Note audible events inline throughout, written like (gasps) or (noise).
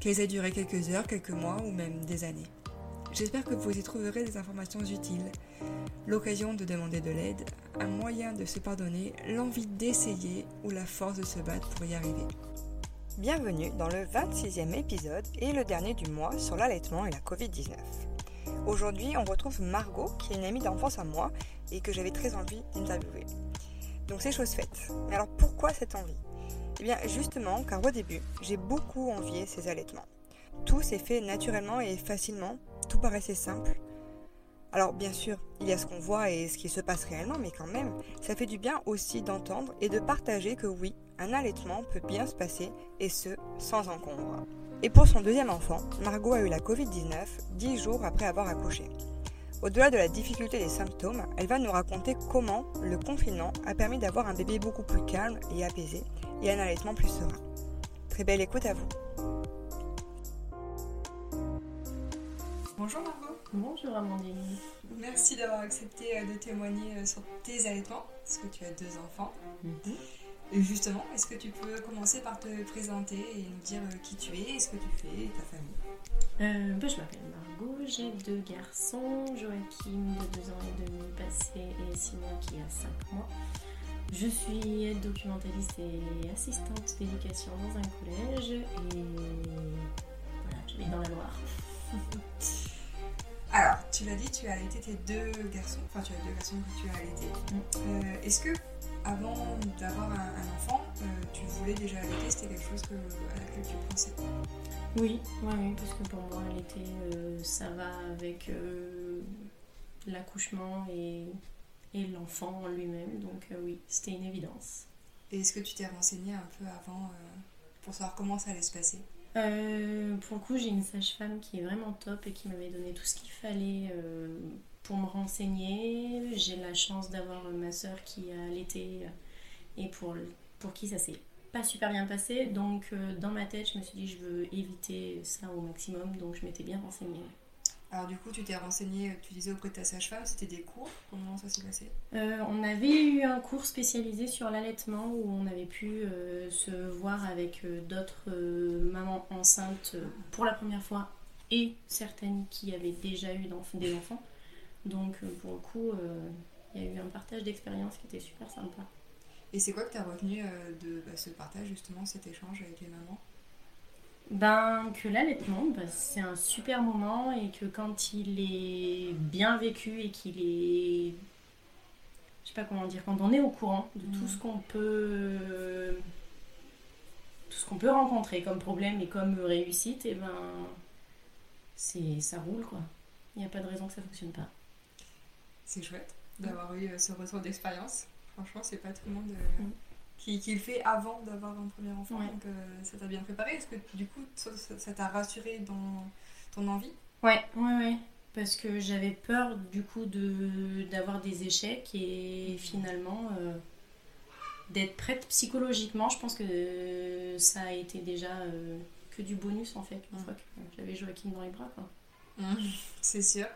qu'elles aient duré quelques heures, quelques mois ou même des années. J'espère que vous y trouverez des informations utiles, l'occasion de demander de l'aide, un moyen de se pardonner, l'envie d'essayer ou la force de se battre pour y arriver. Bienvenue dans le 26e épisode et le dernier du mois sur l'allaitement et la Covid-19. Aujourd'hui, on retrouve Margot, qui est une amie d'enfance à moi et que j'avais très envie d'interviewer. Donc c'est chose faite. Mais alors pourquoi cette envie? Eh bien justement, car au début, j'ai beaucoup envié ces allaitements. Tout s'est fait naturellement et facilement, tout paraissait simple. Alors bien sûr, il y a ce qu'on voit et ce qui se passe réellement, mais quand même, ça fait du bien aussi d'entendre et de partager que oui, un allaitement peut bien se passer, et ce, sans encombre. Et pour son deuxième enfant, Margot a eu la Covid-19 dix jours après avoir accouché. Au-delà de la difficulté des symptômes, elle va nous raconter comment le confinement a permis d'avoir un bébé beaucoup plus calme et apaisé et un allaitement plus serein. Très belle écoute à vous. Bonjour Margot. Bonjour Amandine. Merci d'avoir accepté euh, de témoigner euh, sur tes allaitements, parce que tu as deux enfants. Mhm. Et justement, est-ce que tu peux commencer par te présenter et nous dire euh, qui tu es, ce que tu fais, ta famille? Euh, bah, je m'appelle Margot, j'ai deux garçons, Joachim de 2 ans et demi passé et Simon qui a 5 mois. Je suis aide documentaliste et assistante d'éducation dans un collège et voilà, je vis dans la Loire. (laughs) Alors, tu l'as dit, tu as allaité tes deux garçons, enfin tu as deux garçons que tu as allaité. Euh, Est-ce que avant d'avoir un, un enfant, euh, tu voulais déjà allaiter? C'était quelque chose que, à laquelle tu pensais? Oui, oui, oui, parce que pour moi l'été euh, ça va avec euh, l'accouchement et, et l'enfant en lui-même, donc euh, oui, c'était une évidence. Et est-ce que tu t'es renseigné un peu avant euh, pour savoir comment ça allait se passer? Euh, pour le coup, j'ai une sage-femme qui est vraiment top et qui m'avait donné tout ce qu'il fallait pour me renseigner. J'ai la chance d'avoir ma soeur qui a allaité et pour, pour qui ça s'est pas super bien passé. Donc, dans ma tête, je me suis dit, je veux éviter ça au maximum. Donc, je m'étais bien renseignée. Alors du coup, tu t'es renseigné, tu disais auprès de ta sage-femme, c'était des cours Comment ça s'est passé? Euh, on avait eu un cours spécialisé sur l'allaitement où on avait pu euh, se voir avec euh, d'autres mamans enceintes pour la première fois et certaines qui avaient déjà eu d'enf- des enfants. Donc pour le coup, il y a eu un partage d'expérience qui était super sympa. Et c'est quoi que tu as retenu de bah, ce partage, justement, cet échange avec les mamans? Ben, que l'allaitement, ben, c'est un super moment et que quand il est bien vécu et qu'il est. Je sais pas comment dire, quand on est au courant de tout Mhm. ce qu'on peut. tout ce qu'on peut rencontrer comme problème et comme réussite, et ben. c'est ça roule quoi. Il n'y a pas de raison que ça fonctionne pas. C'est chouette d'avoir eu euh, ce retour d'expérience. Franchement, c'est pas tout le monde euh, Mm. Qui, qui le fait avant d'avoir un premier enfant, Ouais. donc euh, ça t'a bien préparé. Est-ce que du coup, ça t'a rassuré dans ton envie? Ouais, ouais, ouais. Parce que j'avais peur du coup de d'avoir des échecs et finalement euh, d'être prête psychologiquement. Je pense que ça a été déjà euh, que du bonus en fait, une Mm. fois que j'avais Joachim dans les bras. Quoi. (laughs) C'est sûr.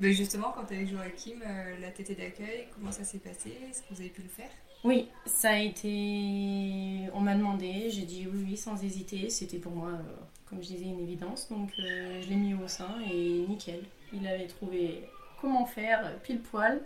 Mais justement, quand tu avec Joachim, la tétée d'accueil, comment ça s'est passé? Est-ce que vous avez pu le faire? Oui, ça a été. On m'a demandé, j'ai dit oui, oui, sans hésiter. C'était pour moi, euh, comme je disais, une évidence. Donc euh, je l'ai mis au sein et nickel. Il avait trouvé comment faire pile poil.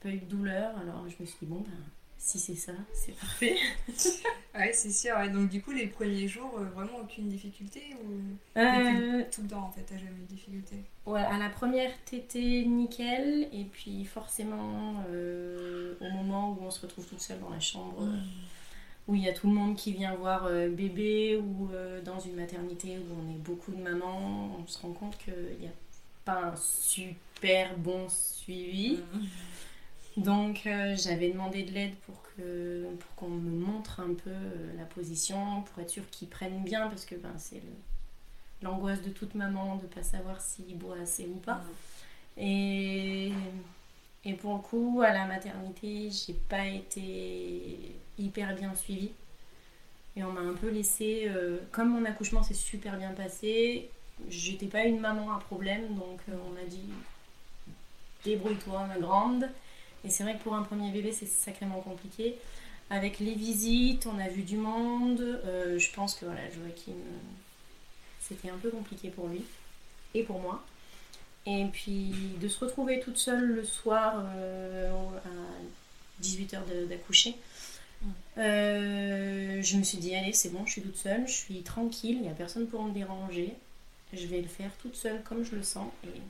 Pas eu de douleur. Alors je me suis dit, bon, ben, si c'est ça, c'est parfait. (laughs) ouais, c'est sûr. Donc, du coup, les premiers jours, euh, vraiment aucune difficulté ou Euh, tout le temps en fait, t'as jamais eu de difficulté? Ouais, à la première, t'étais nickel. Et puis forcément, euh, au moment où on se retrouve toute seule dans la chambre, euh, où il y a tout le monde qui vient voir bébé, ou dans une maternité où on est beaucoup de mamans, on se rend compte qu'il n'y a pas un super bon suivi. Donc euh, j'avais demandé de l'aide pour que pour qu'on me montre un peu euh, la position, pour être sûr qu'ils prennent bien, parce que ben, c'est l'angoisse de toute maman de pas savoir s'il boit assez ou pas. Et, et pour le coup, à la maternité, j'ai pas été hyper bien suivie. Et on m'a un peu laissé. euh, comme mon accouchement s'est super bien passé, j'étais pas une maman à problème, donc on m'a dit débrouille-toi, ma grande. Et c'est vrai que pour un premier bébé, c'est sacrément compliqué. Avec les visites, on a vu du monde. euh, je pense que voilà, c'était un peu compliqué pour lui et pour moi. Et puis de se retrouver toute seule le soir euh, à 18h d'accoucher, euh, je me suis dit, allez, c'est bon, je suis toute seule, je suis tranquille, il n'y a personne pour me déranger. Je vais le faire toute seule comme je le sens et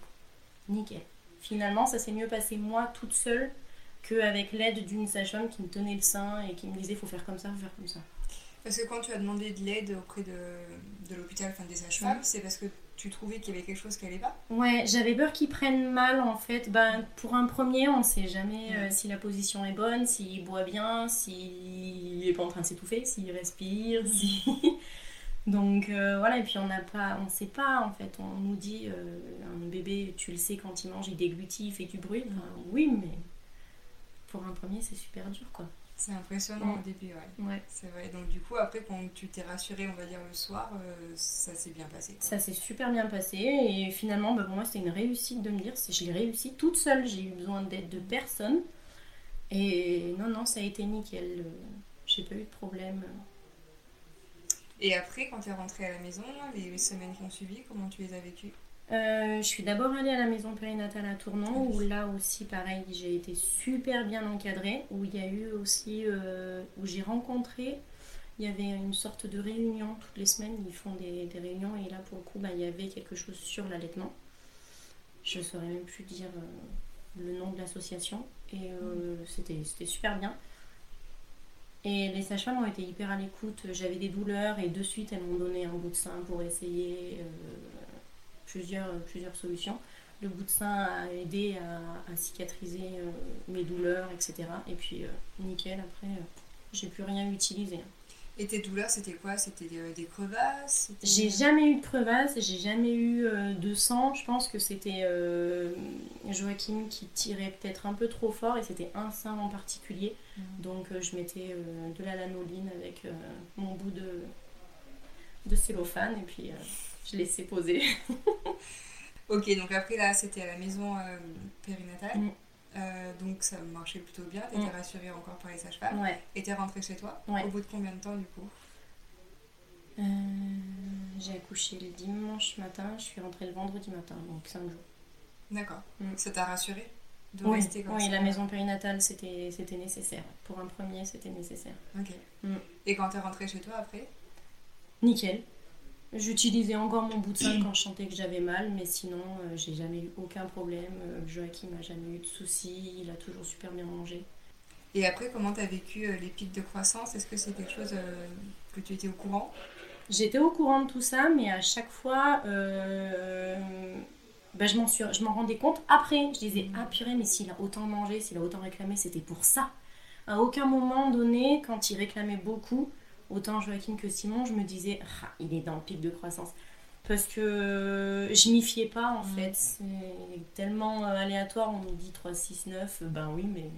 nickel. Finalement, ça s'est mieux passé moi toute seule qu'avec l'aide d'une sage-femme qui me tenait le sein et qui me disait, faut faire comme ça, faut faire comme ça. Parce que quand tu as demandé de l'aide auprès de, de l'hôpital, enfin des sages-femmes, c'est parce que tu trouvais qu'il y avait quelque chose qui allait pas? Ouais, j'avais peur qu'ils prennent mal en fait. Ben, pour un premier, on sait jamais euh, si la position est bonne, s'il boit bien, s'il est pas en train de s'étouffer, s'il respire, (laughs) si... Donc euh, voilà, et puis on n'a pas, on sait pas en fait. On nous dit euh, un bébé, tu le sais quand il mange, il déglutit, il fait du bruit. Enfin, oui, mais pour un premier, c'est super dur quoi. C'est impressionnant au début, ouais. Ouais. C'est vrai. Donc du coup, après, quand tu t'es rassurée, on va dire le soir, euh, ça s'est bien passé. Ça s'est super bien passé et finalement bah, pour moi c'était une réussite de me dire je l'ai réussi toute seule, j'ai eu besoin d'aide de personne et non non ça a été nickel, j'ai pas eu de problème. Et après, quand tu es rentrée à la maison, les semaines qui ont suivi, comment tu les as vécues? Euh, je suis d'abord allée à la maison périnatale à Tournon où là aussi pareil j'ai été super bien encadrée, où il y a eu aussi, euh, où j'ai rencontré, il y avait une sorte de réunion toutes les semaines, ils font des, des réunions et là pour le coup bah, il y avait quelque chose sur l'allaitement. Je saurais même plus dire euh, le nom de l'association et c'était c'était super bien. Et les sages-femmes ont été hyper à l'écoute. J'avais des douleurs et de suite elles m'ont donné un bout de sein pour essayer euh, plusieurs, plusieurs solutions. Le bout de sein a aidé à, cicatriser euh, mes douleurs, etc. Et puis euh, nickel, après j'ai plus rien utilisé. Et tes douleurs, c'était quoi? C'était des, des crevasses? J'ai jamais eu de crevasse, j'ai jamais eu euh, de sang. Je pense que c'était euh, Joachim qui tirait peut-être un peu trop fort et c'était un sein en particulier. Mhm. Donc euh, je mettais euh, de la lanoline avec euh, mon bout de, de cellophane et puis euh, je laissais poser. (laughs) Ok, donc après là, c'était à la maison euh, périnatale. Mm. Euh, donc ça marchait plutôt bien, t'étais Mm. rassurée encore par les sages-femmes. Ouais. Et t'es rentrée chez toi Ouais. Au bout de combien de temps du coup Euh, j'ai accouché le dimanche matin, je suis rentrée le vendredi matin, donc 5 jours. D'accord. Mm. Ça t'a rassurée de Oui, rester comme oui, ça la maison périnatale c'était c'était nécessaire. Pour un premier, c'était nécessaire. Ok. Mm. Et quand t'es rentrée chez toi après Nickel. J'utilisais encore mon bout de sein quand je sentais que j'avais mal, mais sinon, euh, j'ai jamais eu aucun problème. Euh, Joachim n'a jamais eu de soucis, il a toujours super bien mangé. Et après, comment t'as vécu euh, les pics de croissance? Est-ce que c'est quelque chose euh, que tu étais au courant? J'étais au courant de tout ça, mais à chaque fois, euh, bah, je m'en suis- je m'en rendais compte après. Je disais, ah purée, mais s'il a autant mangé, s'il a autant réclamé, c'était pour ça. À aucun moment donné, quand il réclamait beaucoup, autant Joachim que Simon, je me disais, ah, il est dans le pic de croissance. Parce que je m'y fiais pas en fait. C'est tellement euh, aléatoire, on nous dit 3, 6, 9, ben oui, mais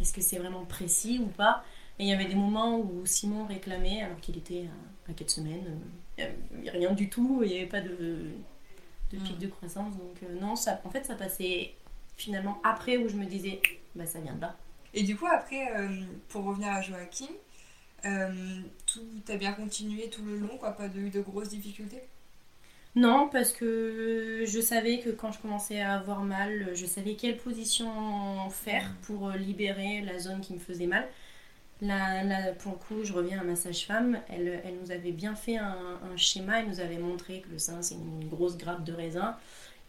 est-ce que c'est vraiment précis ou pas? Et il y avait des moments où Simon réclamait alors qu'il était à, à 4 semaines. euh, rien du tout, il n'y avait pas de, de pic Mm. de croissance. Donc euh, non, ça, en fait ça passait finalement après où je me disais, bah ça vient de là. Et du coup, après, euh, pour revenir à Joachim, euh, tout t'as bien continué tout le long, quoi, pas de, de grosses difficultés? Non, parce que je savais que quand je commençais à avoir mal, je savais quelle position faire pour euh, libérer la zone qui me faisait mal. Là, là, pour le coup, je reviens à ma sage-femme. Elle, elle nous avait bien fait un, un schéma. Elle nous avait montré que le sein, c'est une grosse grappe de raisin.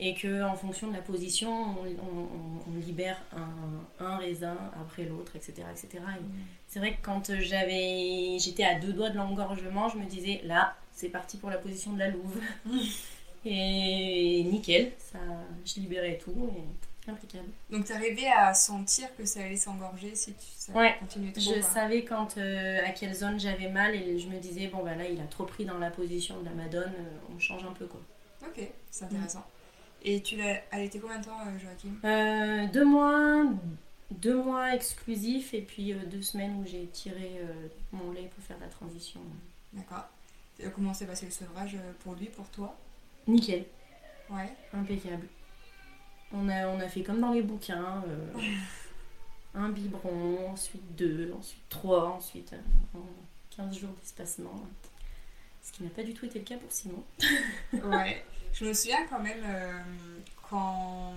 Et que en fonction de la position, on, on- on libère un, un raisin après l'autre, etc. etc. Et C'est vrai que quand j'avais, j'étais à deux doigts de l'engorgement, je me disais, là, c'est parti pour la position de la louve. (laughs) et nickel, ça, je libérais tout. Et impeccable. Donc t'arrivais à sentir que ça allait s'engorger si tu, ça Ouais, continuait trop. Je savais quand euh, à quelle zone j'avais mal et je me disais bon bah là il a trop pris dans la position de la madone, euh, on change un peu quoi. Ok, c'est intéressant. Et tu l'as allaité combien de temps, euh, Joachim? Euh, deux mois, deux mois exclusifs et puis euh, deux semaines où j'ai tiré euh, mon lait pour faire la transition. D'accord. Comment s'est passé le sevrage pour lui, pour toi? Nickel, Ouais. impeccable. On a, on a fait comme dans les bouquins, (laughs) un biberon, ensuite deux, ensuite trois, ensuite euh, en 15 jours d'espacement. Ce qui n'a pas du tout été le cas pour Simon. Ouais. (laughs) Je me souviens quand même euh, quand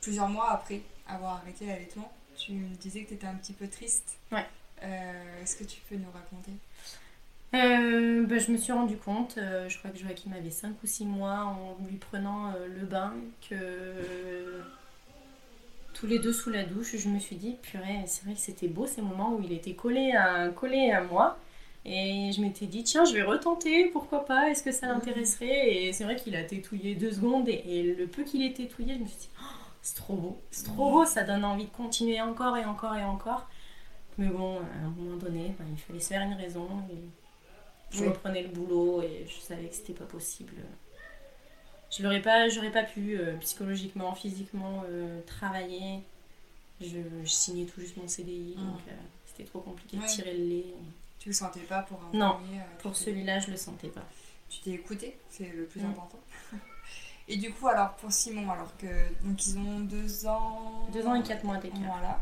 plusieurs mois après avoir arrêté l'allaitement, tu me disais que tu étais un petit peu triste. Ouais. Euh, Est-ce que tu peux nous raconter? Euh, bah, je me suis rendu compte, euh, je crois que Joachim avait 5 ou 6 mois en lui prenant euh, le bain, que tous les deux sous la douche, je me suis dit, purée, c'est vrai que c'était beau ces moments où il était collé à, collé à moi. Et je m'étais dit, tiens, je vais retenter, pourquoi pas, est-ce que ça l'intéresserait? Et c'est vrai qu'il a tétouillé deux secondes, et, et le peu qu'il ait tétouillé, je me suis dit, Oh, c'est trop beau, c'est trop beau, ça donne envie de continuer encore et encore et encore. Mais bon, à un moment donné, ben, il fallait se faire une raison. Et je Oui. reprenais le boulot et je savais que c'était pas possible. Je n'aurais pas, j'aurais pas pu euh, psychologiquement, physiquement euh, travailler. Je, je signais tout juste mon CDI, Mm. donc euh, c'était trop compliqué Ouais. de tirer le lait. Tu le sentais pas pour un Non, premier euh, Pour celui-là, je le sentais pas. Tu t'es écouté, c'est le plus Mm. important. (laughs) Et du coup, alors pour Simon, alors que donc ils ont deux ans. Deux ans et quatre mois d'écart. Voilà.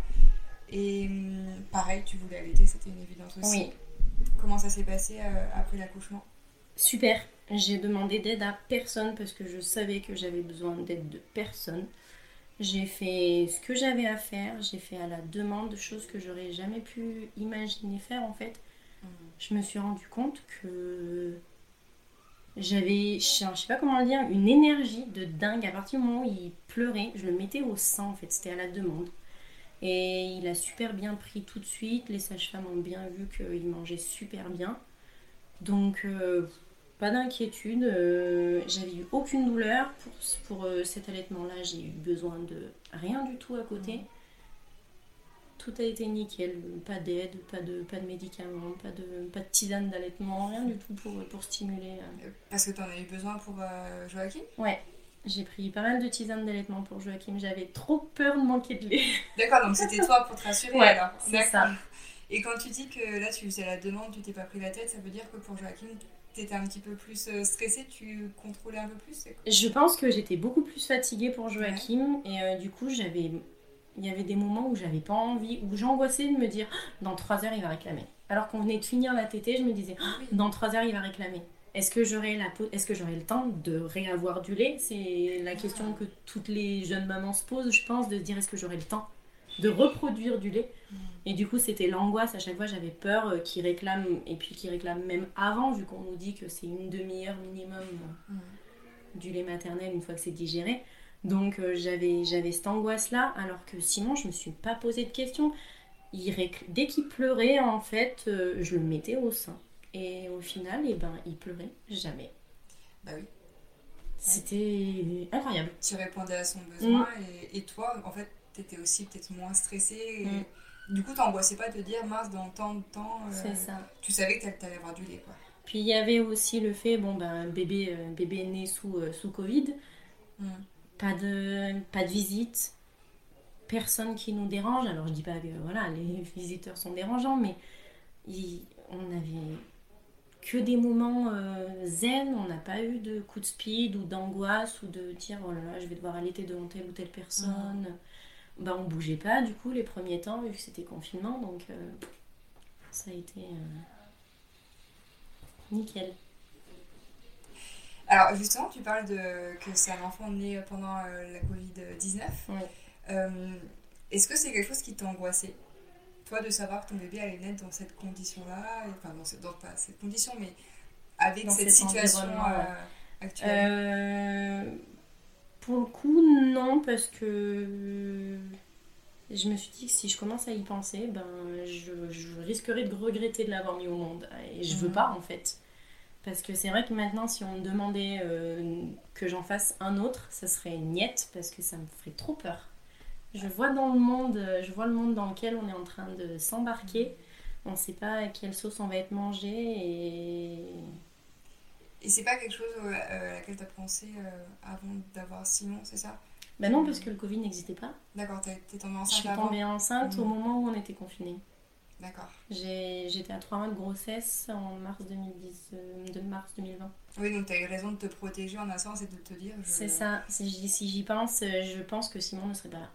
Et hum, pareil, tu voulais allaiter, c'était une évidence aussi. Oui, Comment ça s'est passé euh, après l'accouchement? Super. J'ai demandé d'aide à personne parce que je savais que j'avais besoin d'aide de personne. J'ai fait ce que j'avais à faire, j'ai fait à la demande de choses que j'aurais jamais pu imaginer faire en fait. Je me suis rendu compte que j'avais, je sais pas comment le dire, une énergie de dingue. À partir du moment où il pleurait, je le mettais au sein en fait, c'était à la demande. Et il a super bien pris tout de suite. Les sages-femmes ont bien vu qu'il mangeait super bien. Donc, euh, pas d'inquiétude. euh, J'avais eu aucune douleur pour, euh, cet allaitement-là. J'ai eu besoin de rien du tout à côté. Tout a été nickel. Pas d'aide, pas de, pas de médicaments, pas de, pas de tisane d'allaitement, rien du tout pour, pour stimuler. euh. Parce que t'en as eu besoin pour euh, Joachim? Ouais, j'ai pris pas mal de tisane d'allaitement pour Joachim. J'avais trop peur de manquer de lait. (laughs) D'accord, donc c'était toi pour te rassurer Ouais, alors. c'est ça. Et quand tu dis que là tu faisais la demande, tu t'es pas pris la tête, ça veut dire que pour Joachim, t'étais un petit peu plus euh, stressée, tu contrôlais un peu plus Je pense que j'étais beaucoup plus fatiguée pour Joachim et euh, du coup j'avais il y avait des moments où j'avais pas envie où j'angoissais de me dire Ah, dans 3 heures il va réclamer. Alors qu'on venait de finir la tétée, je me disais Ah, dans 3 heures il va réclamer. Est-ce que j'aurai la peau- est-ce que j'aurai le temps de réavoir du lait? C'est la question que toutes les jeunes mamans se posent, je pense, de se dire est-ce que j'aurai le temps de reproduire du lait? Mm. Et du coup, c'était l'angoisse. À chaque fois, j'avais peur euh, qu'il réclame, et puis qu'il réclame même avant, vu qu'on nous dit que c'est une demi-heure minimum euh, Mm. du lait maternel une fois que c'est digéré. Donc euh, j'avais j'avais cette angoisse-là, alors que sinon, je me suis pas posé de questions. Il Dès qu'il pleurait, en fait, euh, je le mettais au sein. Et au final, eh ben, il pleurait jamais. Bah oui. C'était incroyable. Tu répondais à son besoin Mm. et, et toi, en fait, t'étais aussi peut-être moins stressée. et Mm. Du coup, t'angoissais pas de te dire mince dans tant de temps. euh, C'est ça. Tu savais que t'allais avoir du lait quoi. Puis il y avait aussi le fait, bon ben bébé, bébé né sous, sous Covid, Mm. Pas de, pas de visite, personne qui nous dérange. Alors je dis pas que voilà, les (laughs) visiteurs sont dérangeants, mais il- on avait que des moments euh, zen, on n'a pas eu de coup de speed ou d'angoisse ou de dire oh là là, je vais devoir allaiter devant telle ou telle personne. Ben, on bougeait pas du coup les premiers temps vu que c'était confinement, donc euh, ça a été euh, nickel. Alors justement, tu parles de que c'est un enfant né pendant euh, la Covid-19. Oui. Euh, Est-ce que c'est quelque chose qui t'angoissait toi, de savoir que ton bébé allait naître dans cette condition-là, enfin, dans, cette, dans pas cette condition, mais avec Dans cette cet situation euh, actuelle? Euh, pour le coup, non, parce que je me suis dit que si je commence à y penser, ben, je, je risquerais de regretter de l'avoir mis au monde. Et je veux Mhm. pas, en fait. Parce que c'est vrai que maintenant, si on me demandait euh, que j'en fasse un autre, ça serait niette, parce que ça me ferait trop peur. Je vois dans le monde, je vois le monde dans lequel on est en train de s'embarquer. On sait pas à quelle sauce on va être mangé et Et c'est pas quelque chose euh, à laquelle tu as pensé euh, avant d'avoir Simon, c'est ça? Ben non, parce que le Covid n'existait pas. D'accord, t'es tombée Je enceinte suis avant tombée enceinte au Mhm. moment où on était confinés. D'accord. J'étais à 3 mois de grossesse en mars, 2010, euh, de mars 2020. Oui, donc tu as eu raison de te protéger en un sens et de te dire. je- C'est ça. Si j'y si j'y pense, euh, je pense que Simon ne serait pas là.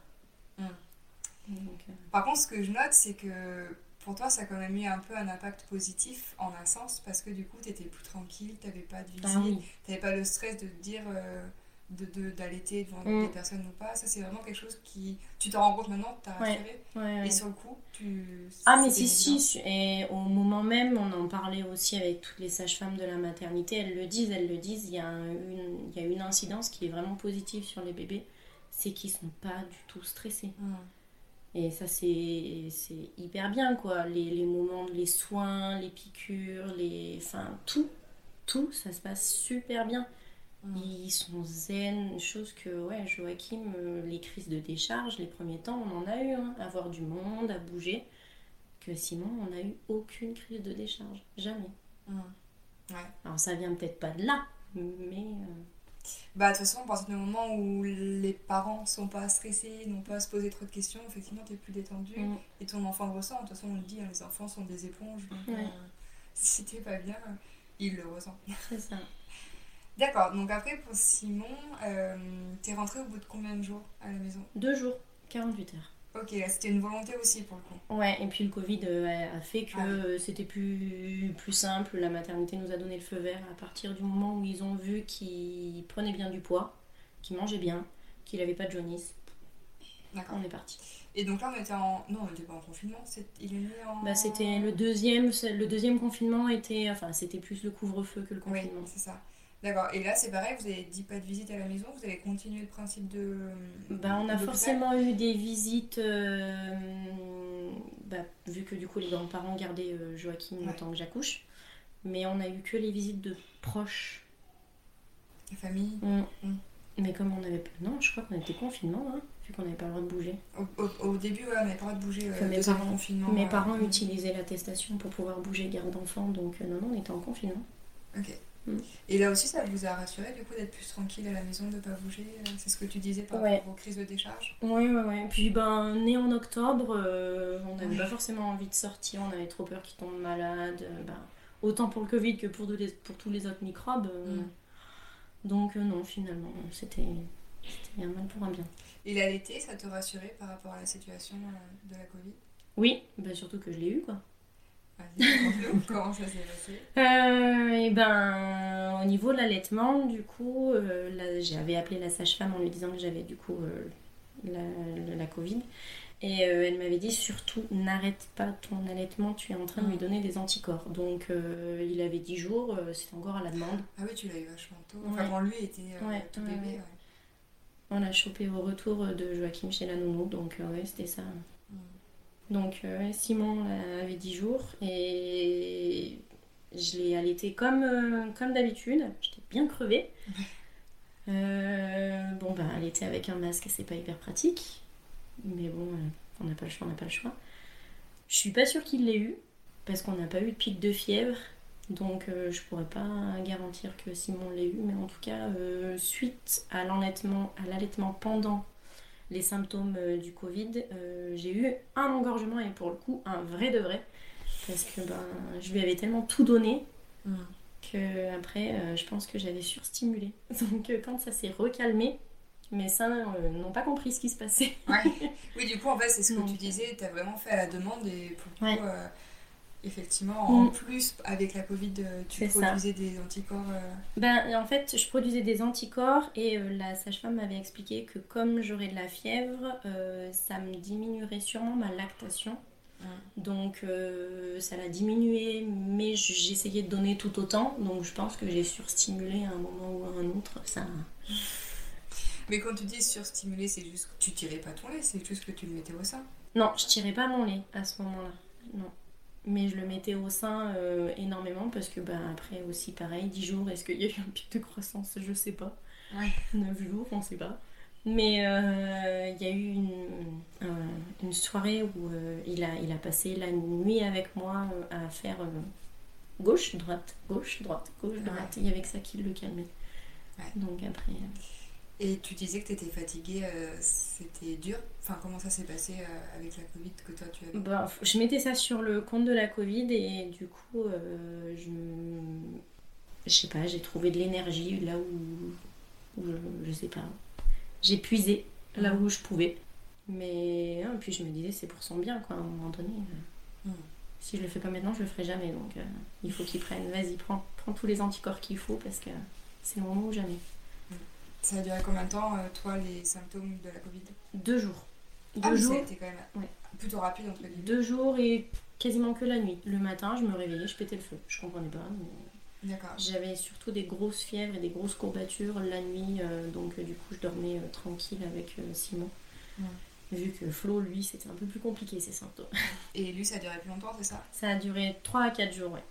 Donc, euh, Par contre, ce que je note, c'est que pour toi, ça a quand même eu un peu un impact positif en un sens parce que du coup, tu étais plus tranquille, tu pas de visite, ah oui. tu pas le stress de te dire euh, de de- d'allaiter devant Mm. des personnes ou pas. Ça, c'est vraiment quelque chose qui. Tu te rends compte maintenant, tu as Ouais. Ouais, ouais. Et sur le coup, tu. Ah mais si si et au moment même on en parlait aussi avec toutes les sages-femmes de la maternité elles le disent elles le disent il y a un- une y a une incidence qui est vraiment positive sur les bébés c'est qu'ils sont pas du tout stressés Mm. et ça c'est c'est hyper bien quoi les, les moments les soins les piqûres les enfin tout tout ça se passe super bien Mm. ils sont zen, chose que, ouais, Joachim, euh, les crises de décharge, les premiers temps, on en a eu, hein, avoir du monde, à bouger. Que Simon, on n'a eu aucune crise de décharge, jamais. Mm. Alors ça vient peut-être pas de là, mais euh, Bah, de toute façon, à partir du moment où les parents sont pas stressés, n'ont pas à se poser trop de questions, effectivement, tu es plus détendu. mm, Et ton enfant le ressent. De toute façon, on le dit, hein, les enfants sont des éponges. Donc, Ouais. euh, (laughs) si t'es pas bien, il le ressent. c'est ça. D'accord, donc après, pour Simon, euh, t'es rentré au bout de combien de jours à la maison? Deux jours, 48 heures. Ok, là, c'était une volonté aussi pour le coup. Ouais, et puis le Covid euh, a- fait que Ah oui. euh, c'était plus, plus simple. La maternité nous a donné le feu vert à partir du moment où ils ont vu qu'il prenait bien du poids, qu'il mangeait bien, qu'il avait pas de jaunisse. D'accord. On est parti. Et donc là, on était en. Non, on n'était pas en confinement, il est né en. Bah, c'était le deuxième, le deuxième confinement était, enfin c'était plus le couvre-feu que le Oui, confinement. c'est ça. D'accord, et là, c'est pareil, vous avez dit pas de visite à la maison, vous avez continué le principe de. Bah, on a forcément eu des visites, euh, bah, vu que du coup les grands-parents gardaient euh, Joachim Ouais. temps que j'accouche, mais on a eu que les visites de proches. La famille. Mm. Mm. Mais comme on avait, non, je crois qu'on était confinement, hein, vu qu'on n'avait pas le droit de bouger. Au, au- au début, ouais, on n'avait pas le droit de bouger. Euh, mes parents- confinement. Mes euh, parents mm. utilisaient l'attestation pour pouvoir bouger garde d'enfant, donc euh, non, non, on était en confinement. Ok. Mm. Et là aussi, ça vous a rassuré du coup d'être plus tranquille à la maison, de ne pas bouger euh, C'est ce que tu disais par Ouais. rapport aux crises de décharge? Oui, oui, oui. Puis, ben, né en octobre, euh, on n'avait pas forcément envie de sortir, on avait trop peur qu'il tombe malade. euh, ben, autant pour le Covid que pour, de les- pour tous les autres microbes. euh. Mm. Donc, non, finalement, c'était un mal pour un bien. Et l'allaiter, ça te rassurait par rapport à la situation de la Covid? Oui, ben, surtout que je l'ai eu, quoi. Comment ça s'est passé? Euh, et ben, au niveau de l'allaitement, du coup, euh, j'avais appelé la sage-femme en lui disant que j'avais du coup euh, la, la Covid. Et elle m'avait dit surtout n'arrête pas ton allaitement, tu es en train de lui Mm. donner des anticorps. Donc il avait 10 jours, c'était encore à la demande. Ah oui, tu l'as eu vachement tôt. Enfin, Ouais. quand lui était Ouais, tout bébé. ouais. On l'a chopé au retour de Joachim chez la nounou, donc ouais, c'était ça. Donc euh, Simon avait 10 jours et je l'ai allaité comme, euh, comme d'habitude. J'étais bien crevée. (laughs) Euh, bon, bah, allaiter avec un masque, c'est pas hyper pratique. Mais bon, on n'a pas le choix, on n'a pas le choix. Je suis pas sûre qu'il l'ait eu parce qu'on n'a pas eu de pic de fièvre. Donc je pourrais pas garantir que Simon l'ait eu, mais en tout cas, suite à l'allaitement pendant les symptômes euh, du Covid, euh, j'ai eu un engorgement et pour le coup un vrai de vrai. Parce que ben, je lui avais tellement tout donné Mm. que après euh, je pense que j'avais surstimulé. (laughs) Donc euh, quand ça s'est recalmé, mes seins euh, n'ont pas compris ce qui se passait. Ouais. (laughs) Oui, du coup, en fait, c'est ce que Donc, tu disais, tu as vraiment fait à la demande et pour le coup, Ouais. euh, effectivement, en Mm. plus, avec la Covid, euh, tu ça. produisais des anticorps. euh, Ben, en fait, je produisais des anticorps et euh, la sage-femme m'avait expliqué que comme j'aurais de la fièvre, euh, ça me diminuerait sûrement ma lactation. Donc euh, ça l'a diminué, mais j'essayais de donner tout autant. Donc je pense que j'ai surstimulé à un moment ou à un autre. Ça... Mais quand tu dis surstimulé, c'est juste que tu tirais pas ton lait, c'est juste que tu le mettais au sein Non, je tirais pas mon lait à ce moment-là. Non. Mais je le mettais au sein euh, énormément parce que bah, après aussi pareil, 10 jours, est-ce qu'il y a eu un pic de croissance? Je sais pas. Ouais. (laughs) 9 jours, on sait pas. Mais euh, il y a eu une, une soirée où euh, il, a, il a passé la nuit avec moi à faire gauche, droite, gauche, droite, gauche, droite. Il y avait que ça qui le calmait. Donc après. Et tu disais que tu étais fatiguée, euh, c'était dur. Enfin, comment ça s'est passé euh, avec la Covid que toi tu avais bah, Je mettais ça sur le compte de la Covid et du coup, euh, je, je sais pas, j'ai trouvé de l'énergie là où, je, sais pas, j'ai puisé là où je pouvais. Mais hein, puis je me disais, c'est pour son bien, quoi, à un moment donné. Hmm. Si je le fais pas maintenant, je le ferai jamais. Donc il faut qu'il prenne, vas-y, prends, prends tous les anticorps qu'il faut parce que c'est le moment ou jamais. Ça a duré combien de temps, euh, toi, les symptômes de la Covid? Deux jours. Ah, Deux jours. Été quand même plutôt rapide entre guillemets. Deux jours et quasiment que la nuit. Le matin, je me réveillais, je pétais le feu. Je comprenais pas. D'accord. J'avais surtout des grosses fièvres et des grosses courbatures la nuit, euh, donc euh, du coup, je dormais tranquille avec Simon. Vu que Flo, lui, c'était un peu plus compliqué ses symptômes. (laughs) Et lui, ça a duré plus longtemps, c'est ça? Ça a duré 3 à 4 jours, ouais.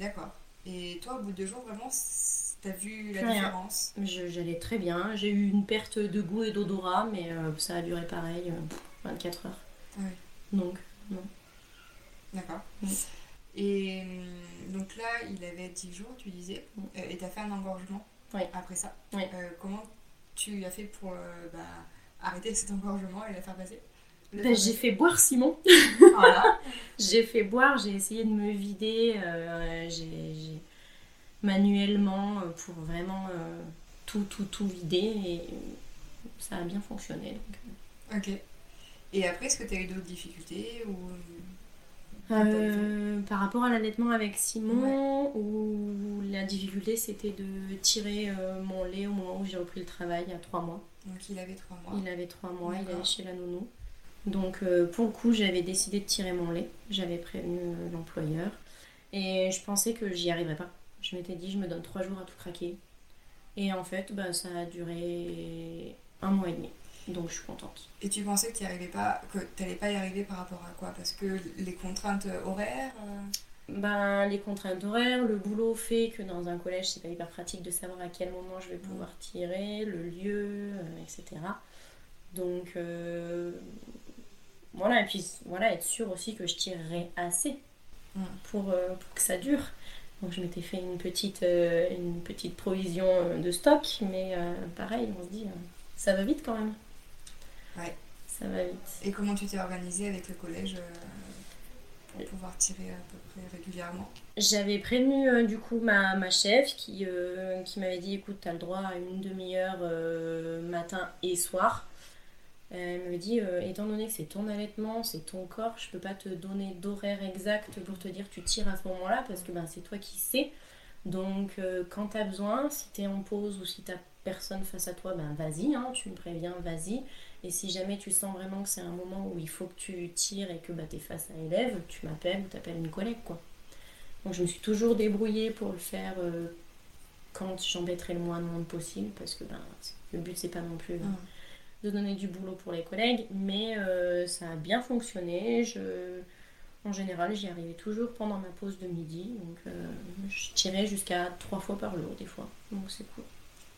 D'accord. Et toi, au bout de deux jours, vraiment, T'as vu la différence? J'allais très bien. J'ai eu une perte de goût et d'odorat, mais euh, ça a duré pareil, 24 euh, heures. Ah donc, non. D'accord. Et hum, donc là, il avait 10 jours, tu disais, euh, et t'as fait un engorgement après ça. comment tu as fait pour bah, arrêter cet engorgement et la faire passer? Ben, j'ai fait boire Simon. Voilà. (laughs) j'ai fait boire, j'ai essayé de me vider. j'ai manuellement euh, pour vraiment euh, tout, tout, tout vider et ça a bien fonctionné. Euh. Ok. Et après, est-ce que tu as eu d'autres difficultés ou... par rapport à l'allaitement avec Simon, où la difficulté c'était de tirer mon lait au moment où j'ai repris le travail, il y a trois mois. Donc il avait trois mois. Il avait trois mois, il allait chez la nounou. Donc pour le coup, j'avais décidé de tirer mon lait. J'avais prévenu l'employeur. Et je pensais que j'y arriverais pas. Je m'étais dit, je me donne trois jours à tout craquer. Et en fait, bah, ça a duré un mois et demi. Donc je suis contente. Et tu pensais que tu n'allais pas, pas y arriver par rapport à quoi? Parce que les contraintes horaires euh? Ben, les contraintes horaires, le boulot fait que dans un collège, c'est pas hyper pratique de savoir à quel moment je vais pouvoir tirer, le lieu, euh, etc. Donc euh, voilà, et puis voilà, être sûr aussi que je tirerai assez pour, pour que ça dure. Donc je m'étais fait une petite, euh, une petite provision euh, de stock, mais euh, pareil, on se dit, ça va vite quand même. Ouais. Ça va vite. Et comment tu t'es organisée avec le collège pour pouvoir tirer à peu près régulièrement? J'avais prévenu du coup ma, ma chef qui, qui m'avait dit écoute, tu as le droit à une demi-heure matin et soir. Elle me dit, euh, étant donné que c'est ton allaitement, c'est ton corps, je peux pas te donner d'horaire exact pour te dire tu tires à ce moment-là parce que ben, c'est toi qui sais. Donc euh, quand tu as besoin, si tu es en pause ou si tu personne face à toi, ben vas-y, hein, tu me préviens, vas-y. Et si jamais tu sens vraiment que c'est un moment où il faut que tu tires et que bah, tu es face à élève, tu m'appelles ou tu appelles une collègue. quoi. Donc je me suis toujours débrouillée pour le faire euh, quand j'embêterai le moins de monde possible parce que ben, le but c'est pas non plus de donner du boulot pour les collègues, mais euh, ça a bien fonctionné. Je, en général, j'y arrivais toujours pendant ma pause de midi, donc euh, je tirais jusqu'à trois fois par jour des fois, donc c'est cool.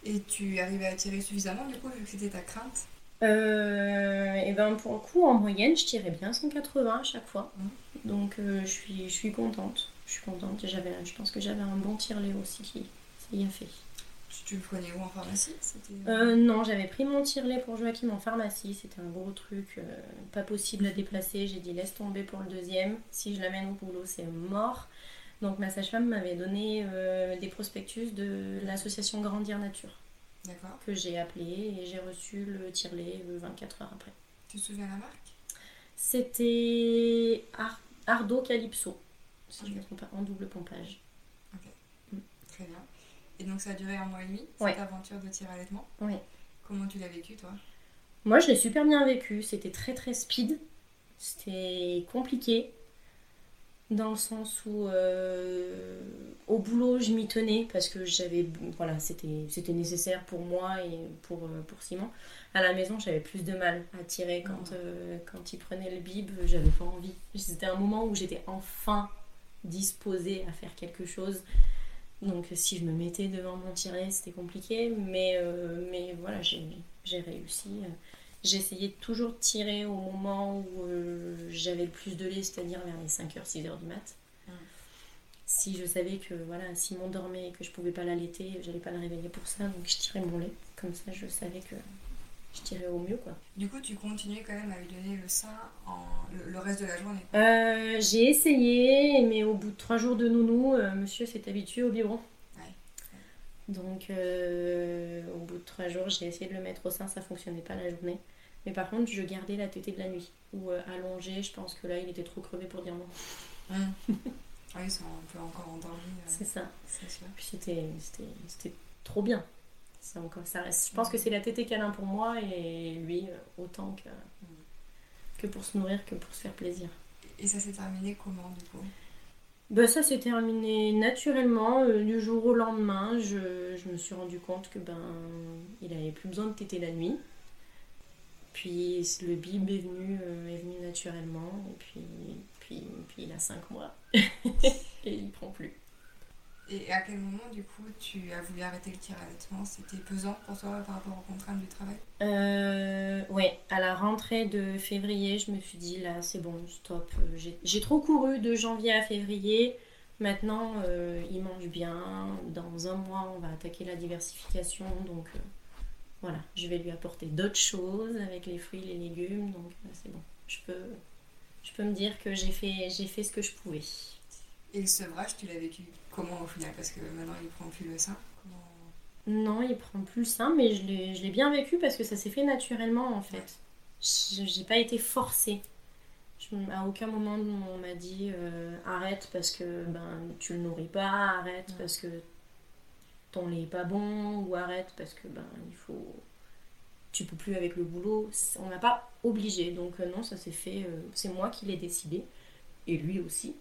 Et tu arrivais à tirer suffisamment du coup, vu que c'était ta crainte? Euh, Et ben pour le coup, en moyenne, je tirais bien 180 à chaque fois, mmh. donc je, suis, je suis contente. Je suis contente. J'avais, je pense que j'avais un bon tire-lait aussi qui, y a fait. Tu le prenais où en pharmacie euh, Non, j'avais pris mon tire-lait pour Joachim en pharmacie. C'était un gros truc, euh, pas possible à déplacer. J'ai dit laisse tomber pour le deuxième. Si je l'amène au boulot, c'est mort. Donc ma sage-femme m'avait donné euh, des prospectus de l'association Grandir Nature. D'accord. Que j'ai appelé et j'ai reçu le tire-lait 24 heures après. Tu te souviens la marque? C'était Ardo Calypso, si je ne me trompe pas, en double pompage. Ok, mm. très bien. Et donc ça a duré un mois et demi, cette aventure de tir allaitement. Oui. Comment tu l'as vécu toi? Moi je l'ai super bien vécu, c'était très très speed. C'était compliqué. Dans le sens où euh, au boulot je m'y tenais parce que j'avais voilà c'était c'était nécessaire pour moi et pour euh, pour Simon. À la maison j'avais plus de mal à tirer quand euh, quand il prenait le bib. J'avais pas envie. C'était un moment où j'étais enfin disposée à faire quelque chose donc si je me mettais devant mon tiret c'était compliqué mais mais voilà j'ai j'ai réussi essayé de toujours tirer au moment où euh, j'avais le plus de lait, c'est-à-dire vers les 5h, 6h du mat. Mm. Si je savais que voilà, Simon dormait et que je pouvais pas l'allaiter, j'allais pas le réveiller pour ça, donc je tirais mon lait. Comme ça, je savais que je tirais au mieux. quoi. Du coup, tu continuais quand même à lui donner le sein en... le, reste de la journée euh, J'ai essayé, mais au bout de 3 jours de nounou, euh, monsieur s'est habitué au biberon. Donc, euh, au bout de trois jours, j'ai essayé de le mettre au sein, ça fonctionnait pas la journée. Mais par contre, je gardais la tétée de la nuit. Ou allongé, je pense que là, il était trop crevé pour dire non. Hum. Ah oui, c'est un peu encore endormi. Euh, c'est ça. Puis c'était trop bien. Encore, ça reste. Je pense que c'est la tétée câlin pour moi et lui autant que, que pour se nourrir que pour se faire plaisir. Et ça s'est terminé comment du coup? Bah, ça s'est terminé naturellement. Euh, du jour au lendemain, je, je, me suis rendu compte que ben il avait plus besoin de téter la nuit. Puis le bib est venu, euh, est venu naturellement. Et puis, puis, puis il a 5 mois. (laughs) et il prend plus. Et à quel moment, du coup, tu as voulu arrêter le tir à C'était pesant pour toi par rapport aux contraintes du travail? Euh, Ouais, à la rentrée de février, je me suis dit, là, c'est bon, stop. J'ai trop couru de janvier à février. Maintenant, euh, il mange bien. Dans un mois, on va attaquer la diversification. Donc, euh, voilà, je vais lui apporter d'autres choses avec les fruits, les légumes. Donc, euh, c'est bon. Je peux, je peux me dire que j'ai fait, fait ce que je pouvais. Et le sevrage, tu l'as vécu? Comment au final Parce que maintenant il prend plus le sein Non, il prend plus le sein, mais je l'ai bien vécu parce que ça s'est fait naturellement en fait. J'ai pas été forcée. Je, à aucun moment on m'a dit euh, arrête parce que ben tu le nourris pas, arrête parce que ton lait est pas bon, ou arrête parce que ben il faut tu peux plus avec le boulot. On m'a pas obligé, donc euh, non, ça s'est fait. Euh, c'est moi qui l'ai décidé et lui aussi.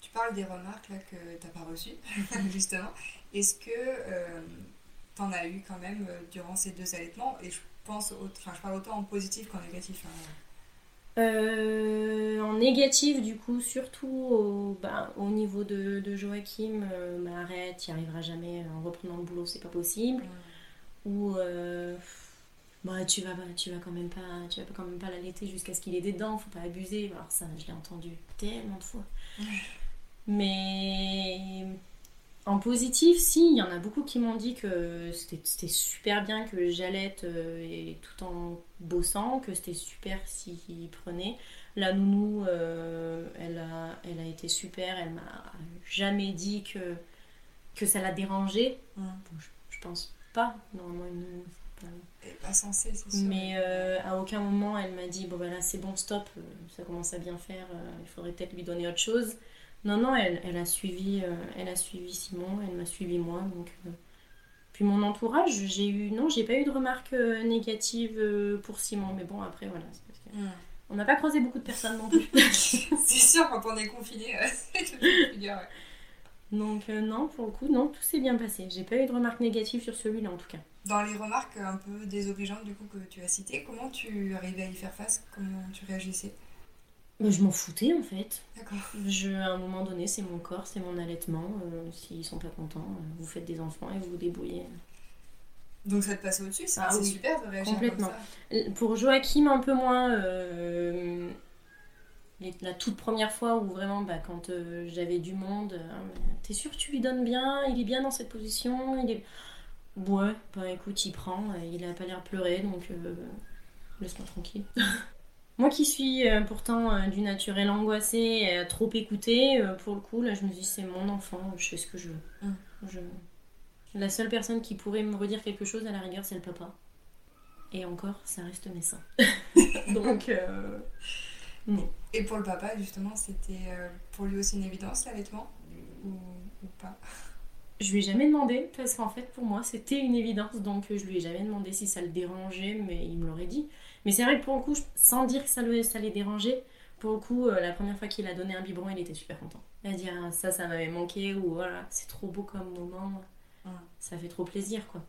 Tu parles des remarques là, que tu n'as pas reçues, (laughs) justement. Est-ce que euh, tu en as eu quand même euh, durant ces deux allaitements? Et je pense, enfin, je parle autant en positif qu'en négatif. Hein. Euh, en négatif, du coup, surtout au, bah, au niveau de, de Joachim, bah, arrête, tu n'y arriveras jamais en reprenant le boulot, c'est pas possible. Mm. Ou bah, tu vas tu vas quand même pas tu vas quand même pas l'allaiter jusqu'à ce qu'il ait des dents, faut pas abuser. Alors ça, je l'ai entendu tellement de fois. (laughs) Mais en positif, si, il y en a beaucoup qui m'ont dit que c'était super bien que j'allaite euh, et tout en bossant, que c'était super s'il prenait. La nounou, euh, elle, a, elle a été super, elle m'a jamais dit que, que ça l'a dérangé. je, pense pas, normalement une Elle pas censée, c'est sûr. Mais euh, à aucun moment elle m'a dit bon voilà c'est bon stop, ça commence à bien faire, il faudrait peut-être lui donner autre chose. Non, non, elle, elle, a suivi, euh, elle a suivi Simon, elle m'a suivi moi. Donc, euh. Puis mon entourage, j'ai eu, non, j'ai pas eu de remarques euh, négatives pour Simon. Mais bon, après, voilà. Hmm. On n'a pas croisé beaucoup de personnes non plus. (laughs) c'est sûr, quand on est confiné, (laughs) c'est Donc, non, pour le coup, non, tout s'est bien passé. J'ai pas eu de remarques négatives sur celui-là en tout cas. Dans les remarques un peu désobligeantes du coup que tu as citées, comment tu arrivais à y faire face? Comment tu réagissais? Je m'en foutais en fait. Je, à un moment donné, c'est mon corps, c'est mon allaitement. Euh, s'ils sont pas contents, euh, vous faites des enfants et vous vous débrouillez. Donc ça te passe au-dessus, c'est ah super de réagir Complètement. Comme ça. Euh, pour Joachim, un peu moins. la toute première fois où vraiment, bah, quand j'avais du monde, t'es sûr que tu lui donnes bien? Il est bien dans cette position? Il est... Ouais, bah écoute, il prend, il a pas l'air pleurer, donc laisse-moi tranquille. (laughs) Moi qui suis euh, pourtant euh, du naturel angoissé, euh, trop écoutée, pour le coup, là je me dis c'est mon enfant, je fais ce que je veux. Mm. La seule personne qui pourrait me redire quelque chose à la rigueur, c'est le papa. Et encore, ça reste mes seins. (laughs) Donc, non. Et pour le papa, justement, c'était pour lui aussi une évidence l'allaitement ou, ou pas? Je lui ai jamais demandé parce qu'en fait pour moi c'était une évidence donc je lui ai jamais demandé si ça le dérangeait mais il me l'aurait dit. Mais c'est vrai que pour le coup, sans dire que ça, le, ça les dérangeait, pour le coup, euh, la première fois qu'il a donné un biberon, il était super content. Il a dit ah, ça, ça m'avait manqué ou voilà, c'est trop beau comme moment, ça fait trop plaisir quoi.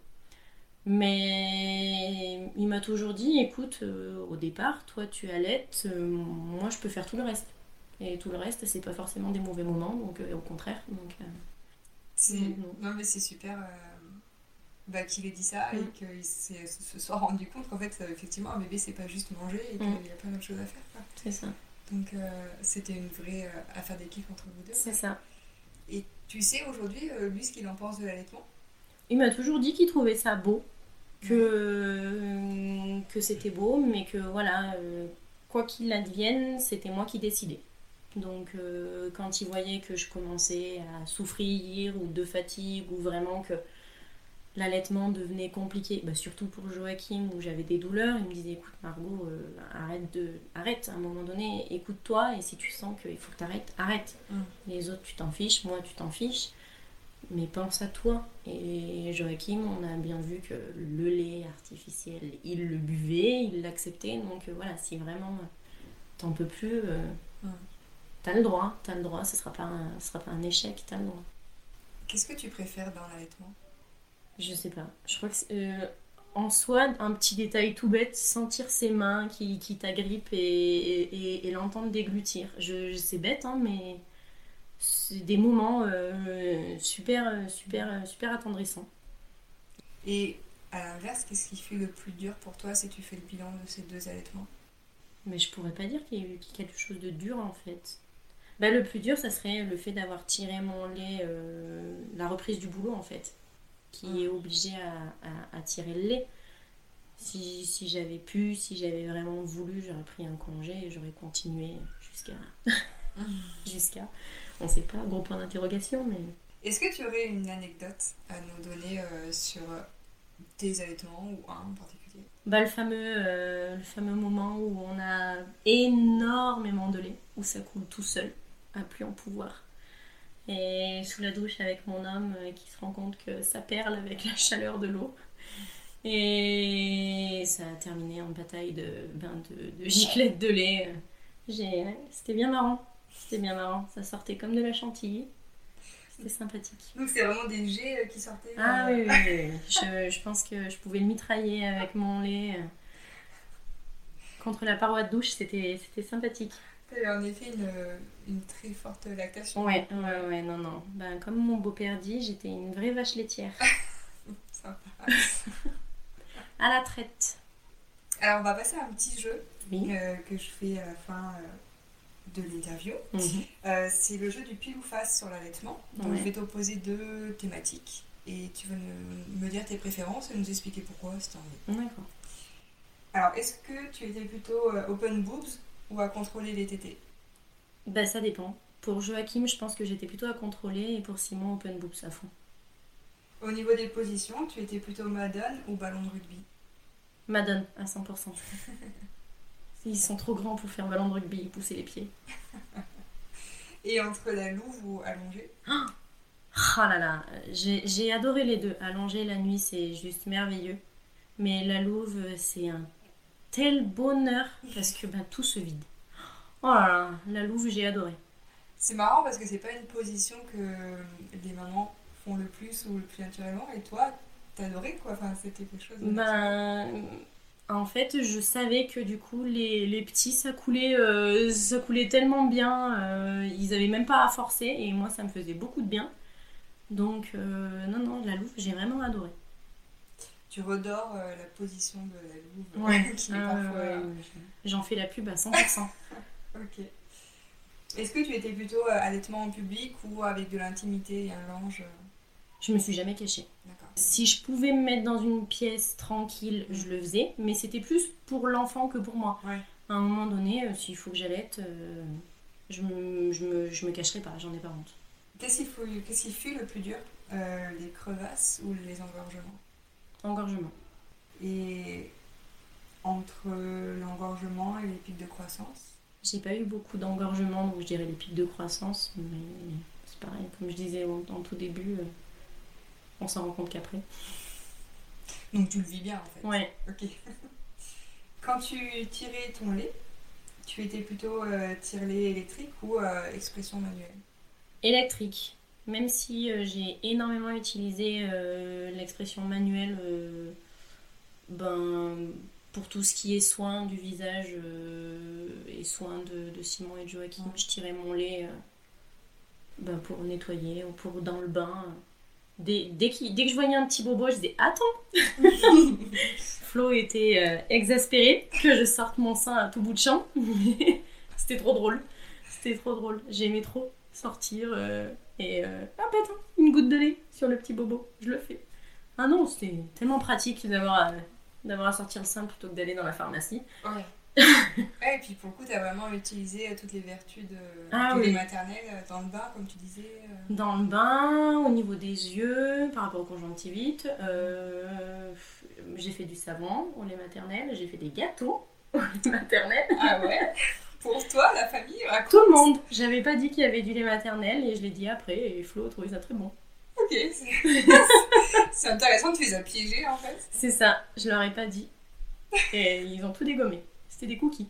Mais il m'a toujours dit écoute, euh, au départ, toi tu allaites, euh, moi je peux faire tout le reste. Et tout le reste, c'est pas forcément des mauvais moments, donc au contraire. Donc, non, mais c'est super bah, qu'il ait dit ça et mm. qu'il se soit rendu compte qu'en fait, effectivement, un bébé, c'est pas juste manger et qu'il mm. y a plein d'autres choses à faire. C'est ça. Donc, euh, c'était une vraie euh, affaire d'équipe entre vous deux. C'est ça. Et tu sais aujourd'hui, euh, lui, ce qu'il en pense de l'allaitement? Il m'a toujours dit qu'il trouvait ça beau, que, que c'était beau, mais que voilà, quoi qu'il advienne, c'était moi qui décidais. Donc quand il voyait que je commençais à souffrir ou de fatigue ou vraiment que l'allaitement devenait compliqué, bah, surtout pour Joachim où j'avais des douleurs, il me disait écoute Margot, euh, arrête de arrête à un moment donné, écoute-toi et si tu sens qu'il faut que tu arrêtes, arrête. Mm. Les autres tu t'en fiches, moi tu t'en fiches, mais pense à toi. Et Joachim, on a bien vu que le lait artificiel, il le buvait, il l'acceptait, donc euh, voilà, si vraiment t'en peux plus, euh, mm. t'as le droit, t'as le droit, ce sera pas sera pas un échec, t'as le droit. Qu'est-ce que tu préfères dans l'allaitement? Je sais pas. Je crois que euh, en soi, un petit détail tout bête, sentir ses mains qui, qui t'agrippent et, et, l'entendre déglutir. Je, c'est bête, hein, mais c'est des moments euh, super, super, super attendrissants. Et à l'inverse, qu'est-ce qui fait le plus dur pour toi si tu fais le bilan de ces deux allaitements? Mais je pourrais pas dire qu'il y a eu quelque chose de dur en fait. Bah, le plus dur, ça serait le fait d'avoir tiré mon lait, euh, la reprise du boulot en fait qui est obligé à, tirer le lait. Si, si j'avais pu, si j'avais vraiment voulu, j'aurais pris un congé et j'aurais continué jusqu'à. (laughs) jusqu'à. On sait pas, gros point d'interrogation, mais. Est-ce que tu aurais une anecdote à nous donner euh, sur tes allaitements ou un en particulier? Bah, le, fameux, euh, le fameux moment où on a énormément de lait, où ça coule tout seul, à plus en pouvoir et sous la douche avec mon homme euh, qui se rend compte que ça perle avec la chaleur de l'eau. Et ça a terminé en bataille de, ben de, de giclettes de lait. C'était bien marrant. C'était bien marrant. Ça sortait comme de la chantilly. C'était sympathique. Donc c'est vraiment des jets euh, qui sortaient Ah oui, oui, (laughs) Je, je, pense que je pouvais le mitrailler avec mon lait euh, contre la paroi de douche. C'était sympathique. Tu en effet une, une, très forte lactation. Ouais, ouais, ouais, non, non. Ben, comme mon beau-père dit, j'étais une vraie vache laitière. (laughs) Sympa. à la traite. Alors, on va passer à un petit jeu euh, que je fais à la fin euh, de l'interview. Mhm. Euh, c'est le jeu du pile ou face sur l'allaitement. Donc, je vais t'opposer deux thématiques et tu vas me, dire tes préférences et nous expliquer pourquoi si tu envie. D'accord. Alors, est-ce que tu étais plutôt open boobs ou à contrôler les tétés Bah ça dépend. Pour Joachim, je pense que j'étais plutôt à contrôler et pour Simon, open boobs à fond. Au niveau des positions, tu étais plutôt Madone ou ballon de rugby? Madone, à 100%. (laughs) Ils sont trop grands pour faire ballon de rugby et pousser les pieds. (laughs) et entre la louve ou allongée (gasps) Ah oh là là, j'ai adoré les deux. Allonger la nuit, c'est juste merveilleux. Mais la louve, c'est un tel bonheur parce que ben, tout se vide. Oh là là, la louve, j'ai adoré. C'est marrant parce que c'est pas une position que les mamans font le plus ou le plus naturellement. Et toi, t'as adoré quoi? Enfin, c'était quelque chose. Ben, en fait, je savais que du coup, les, les petits, ça coulait, euh, ça coulait tellement bien. Euh, ils avaient même pas à forcer et moi, ça me faisait beaucoup de bien. Donc, euh, non, non, la louve, j'ai vraiment adoré tu redors euh, la position de la louve. Ouais. (laughs) qui ah, parfois... J'en fais la pub à 100%. (laughs) ok. Est-ce que tu étais plutôt euh, allaitement en public ou avec de l'intimité et un linge euh Je me suis jamais cachée. Si je pouvais me mettre dans une pièce tranquille, je le faisais, mais c'était plus pour l'enfant que pour moi. Ouais. À un moment donné, s'il faut que j'allaite, je, me, je, me, je me cacherai pas, j'en ai pas honte. Qu'est-ce qui, fut le plus dur Les crevasses ou les engorgements? Engorgement. Et entre l'engorgement et les pics de croissance? J'ai pas eu beaucoup d'engorgement, donc je dirais les pics de croissance, mais c'est pareil, comme je disais en, tout début, euh, On s'en rend compte qu'après. Donc tu le vis bien en fait. Ouais. Ok. (laughs) Quand tu tirais ton lait, tu étais plutôt euh, tire-lait électrique ou euh, expression manuelle? Électrique. Même si euh, j'ai énormément utilisé euh, l'expression manuelle euh, ben, pour tout ce qui est soin du visage et soin de, de Simon et de Joachim, Ouais. je tirais mon lait ben, pour nettoyer ou pour dans le bain. Dès, dès, que je voyais un petit bobo, je disais Attends (laughs) Flo était exaspéré que je sorte mon sein à tout bout de champ. (laughs) C'était trop drôle. C'était trop drôle. J'aimais trop sortir euh, et euh, ah attends, une goutte de lait sur le petit bobo. Je le fais. Ah non, c'était tellement pratique d'avoir à, d'avoir à sortir le sein plutôt que d'aller dans la pharmacie. Ouais. (laughs) ouais, et puis pour le coup, tu as vraiment utilisé euh, toutes les vertus de, Ah oui. euh, dans le bain, comme tu disais. euh. Dans le bain, au niveau des yeux, par rapport aux conjonctivites, euh, j'ai fait du savon au lait maternel, j'ai fait des gâteaux (laughs) maternel. Ah ouais Pour toi, la famille, raconte. Tout le monde J'avais pas dit qu'il y avait du lait maternel et je l'ai dit après et Flo a trouvé ça très bon. Ok, c'est (laughs) intéressant, tu les as piégés en fait. C'est ça, je leur ai pas dit. Et ils ont tout dégommé. C'était des cookies.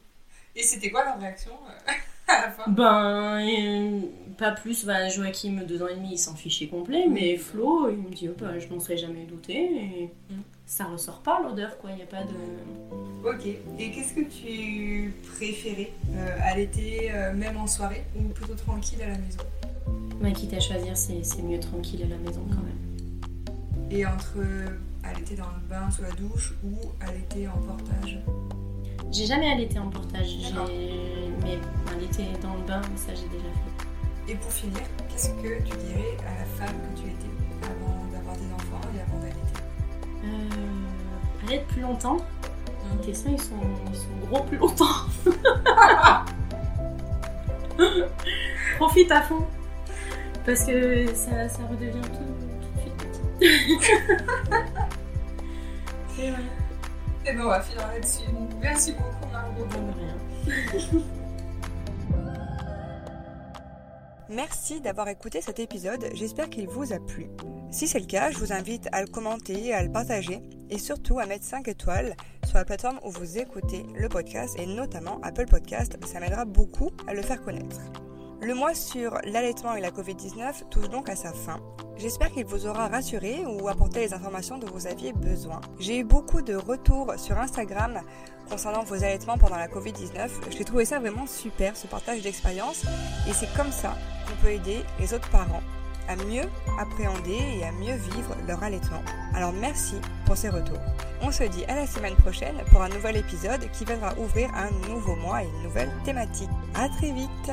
Et c'était quoi leur réaction euh, (laughs) à la fin? Ben, euh, pas plus. Ben, Joachim, deux ans et demi, il s'en fichait complet. Mais Flo, il me dit, oh, bah, je m'en serais jamais douté. Et Mm. Ça ressort pas l'odeur, quoi. Il n'y a pas de. Ok, et qu'est-ce que tu préférais euh, à l'été, euh, même en soirée, ou plutôt tranquille à la maison? Ouais, quitte à choisir, c'est mieux tranquille à la maison quand même. Et entre euh, à l'été dans le bain, sous la douche, ou à l'été en portage? J'ai jamais allaité en portage. Mais allaité dans le bain, ça j'ai déjà fait. Et pour finir, qu'est-ce que tu dirais à la femme que tu étais? Plus longtemps. Tes seins, ils sont, ils sont gros plus longtemps. (laughs) Profite à fond. Parce que ça, ça redevient tout, tout de suite petit. (laughs) C'est vrai. Et ben on va finir là-dessus. Merci beaucoup Margot. De rien. (laughs) Merci d'avoir écouté cet épisode, j'espère qu'il vous a plu. Si c'est le cas, je vous invite à le commenter, à le partager et surtout à mettre 5 étoiles sur la plateforme où vous écoutez le podcast et notamment Apple Podcast, ça m'aidera beaucoup à le faire connaître. Le mois sur l'allaitement et la Covid-19 touche donc à sa fin. J'espère qu'il vous aura rassuré ou apporté les informations dont vous aviez besoin. J'ai eu beaucoup de retours sur Instagram concernant vos allaitements pendant la Covid-19. J'ai trouvé ça vraiment super, ce partage d'expérience. Et c'est comme ça qu'on peut aider les autres parents à mieux appréhender et à mieux vivre leur allaitement. Alors merci pour ces retours. On se dit à la semaine prochaine pour un nouvel épisode qui viendra ouvrir un nouveau mois et une nouvelle thématique. À très vite